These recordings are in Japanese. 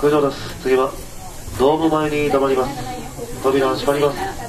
苦情です次はドーム前に黙ります扉を閉まります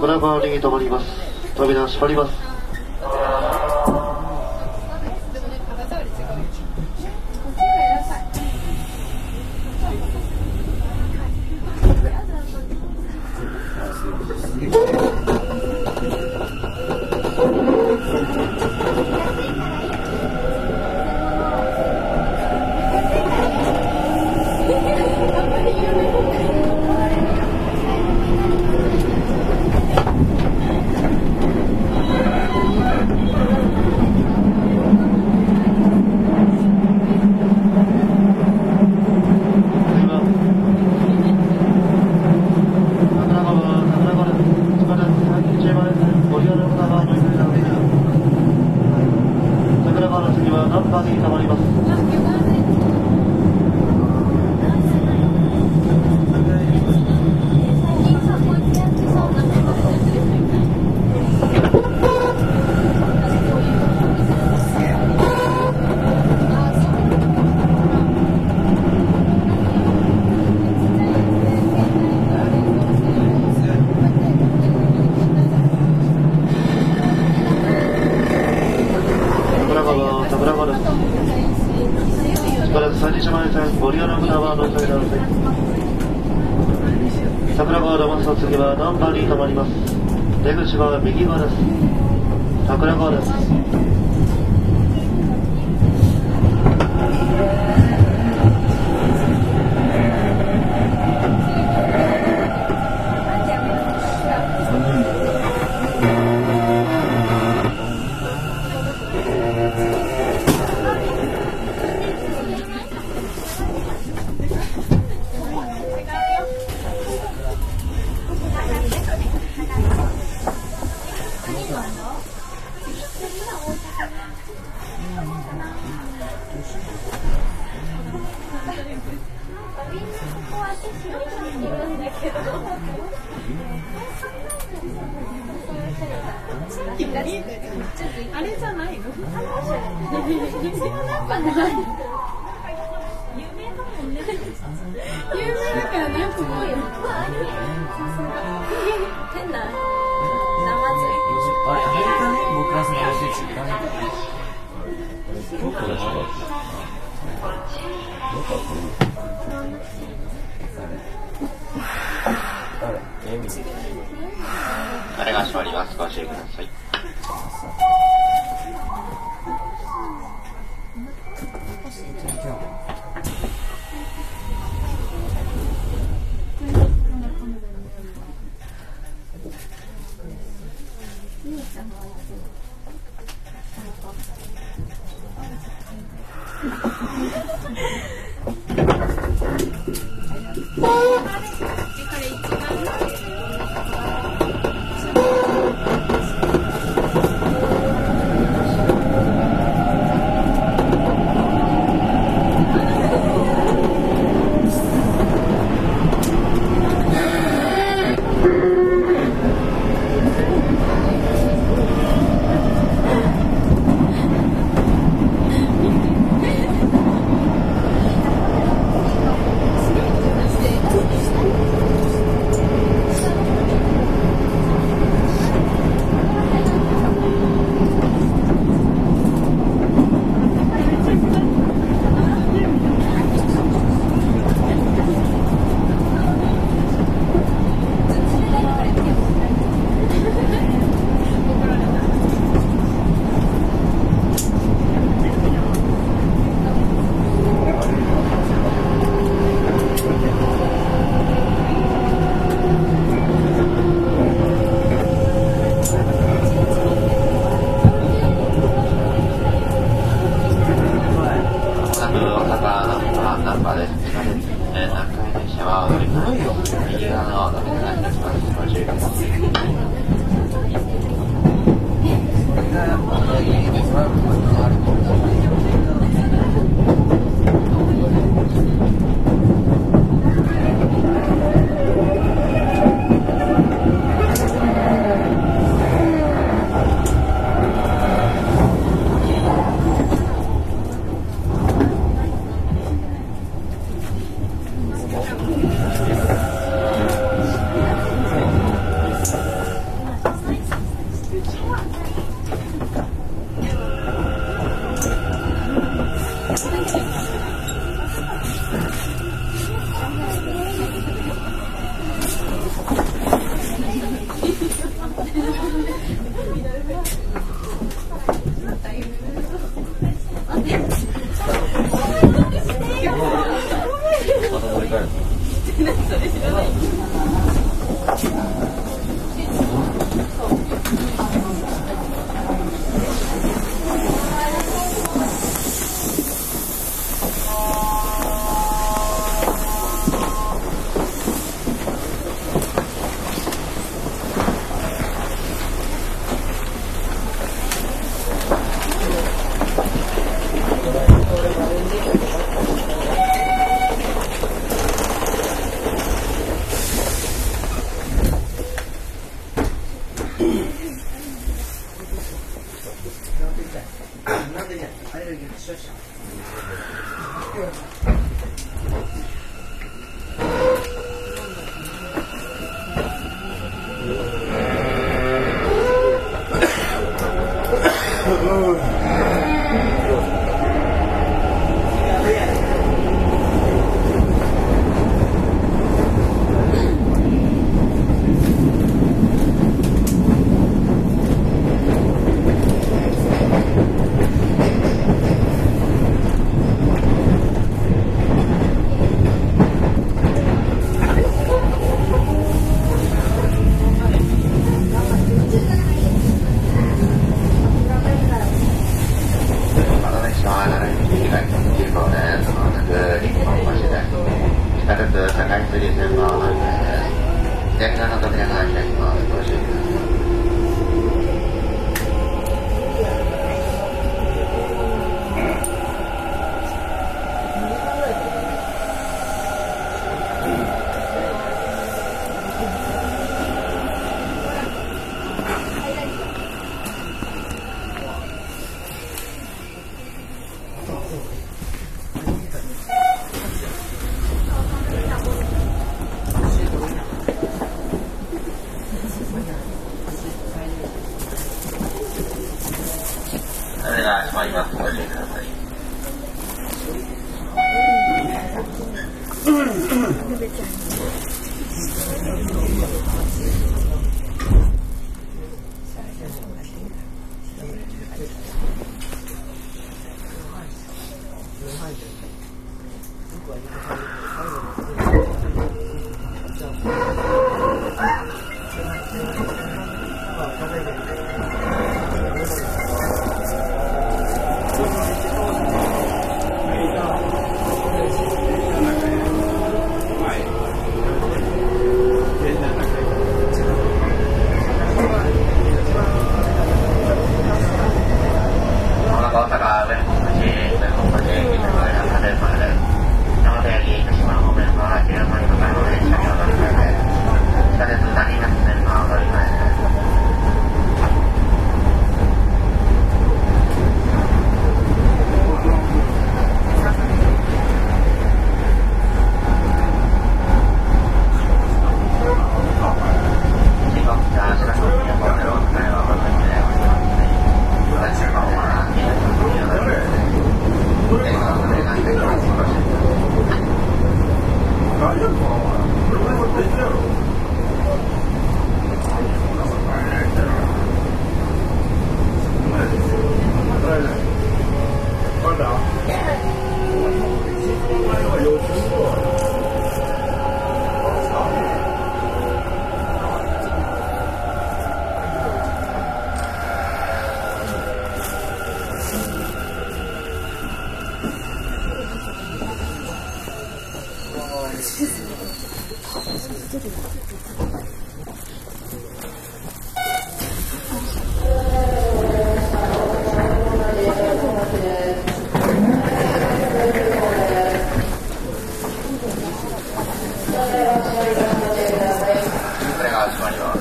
ブラに止まります。扉閉まります。consequences.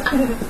こ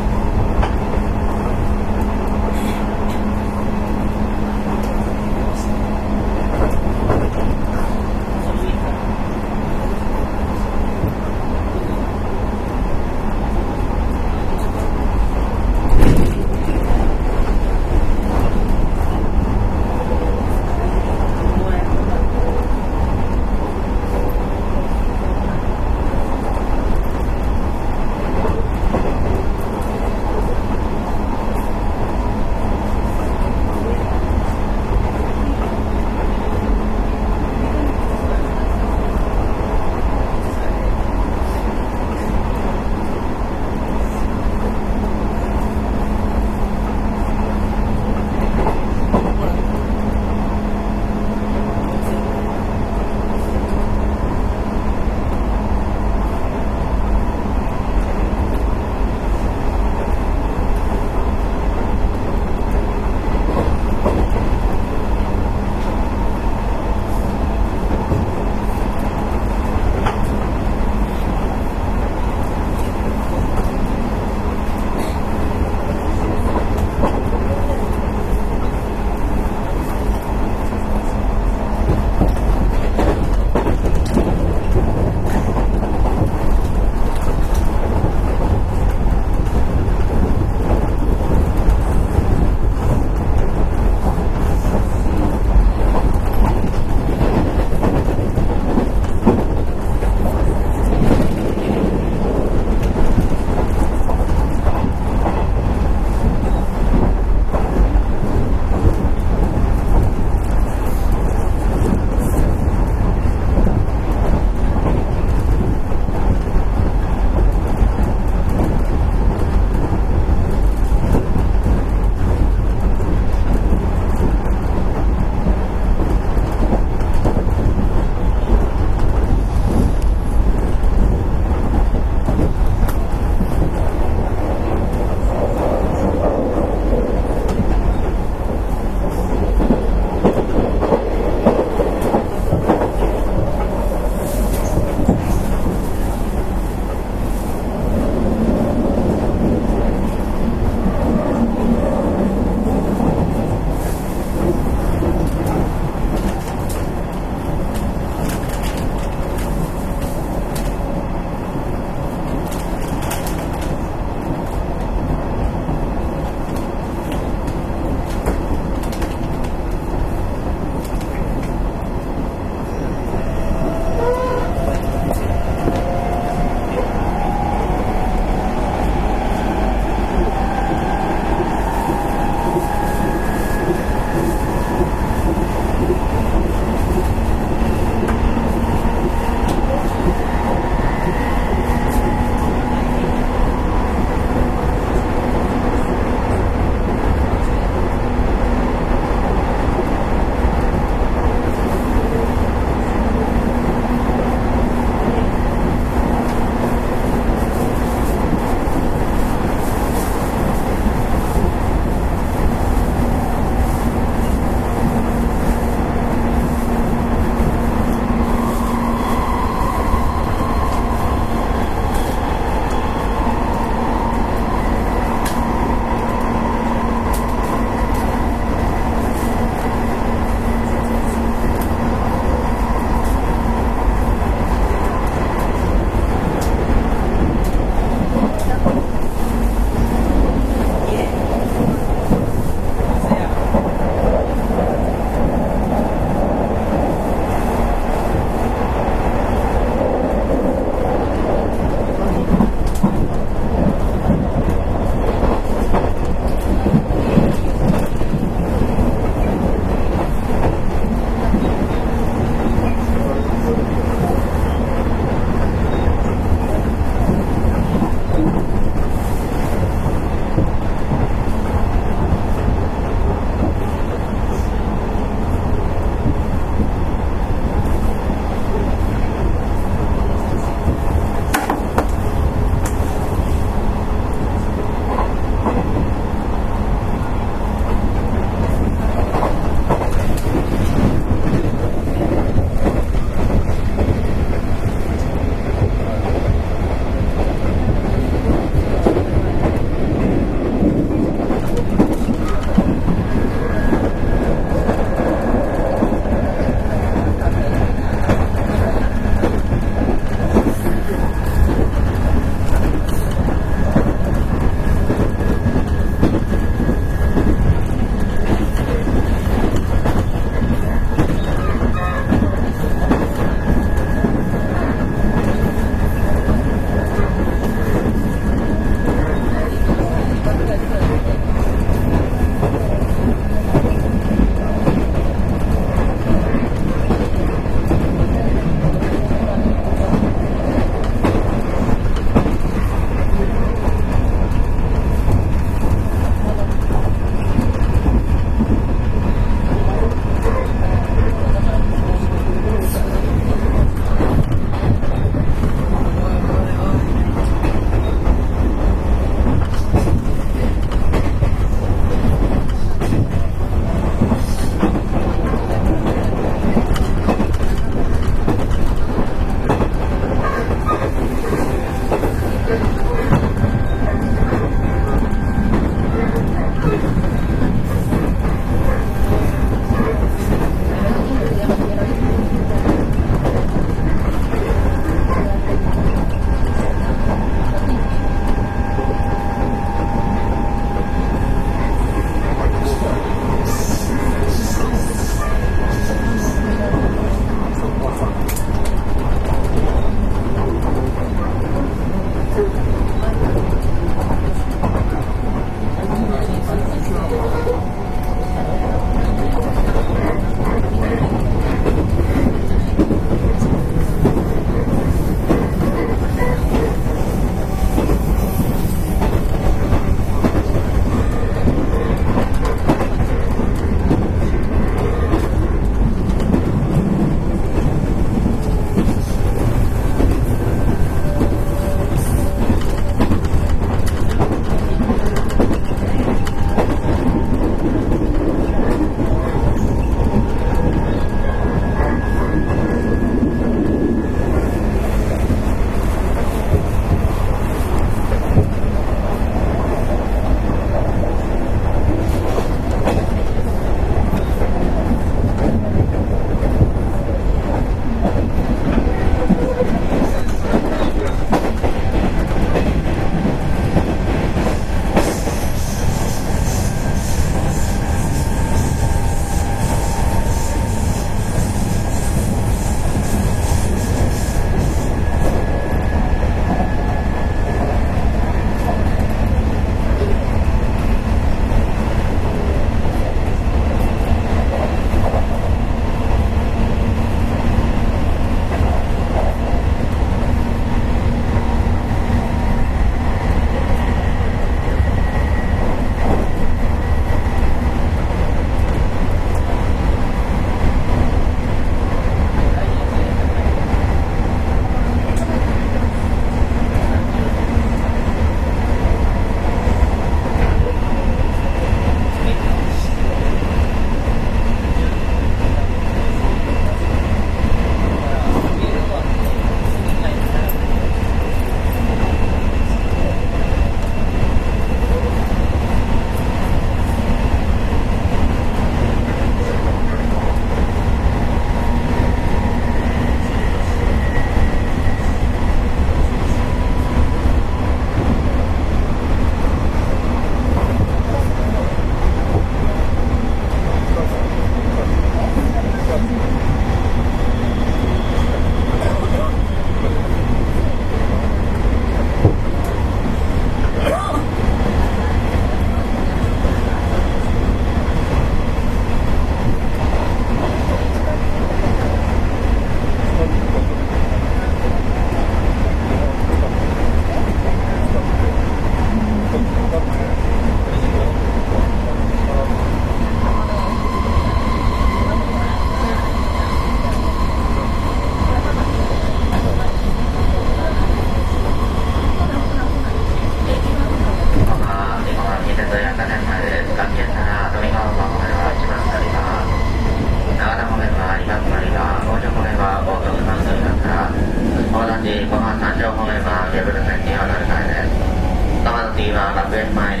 that my